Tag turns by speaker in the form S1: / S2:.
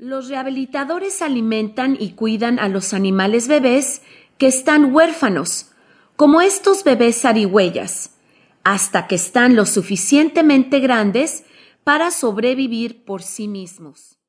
S1: Los rehabilitadores alimentan y cuidan a los animales bebés que están huérfanos, como estos bebés zarigüeyas, hasta que están lo suficientemente grandes para sobrevivir por sí mismos.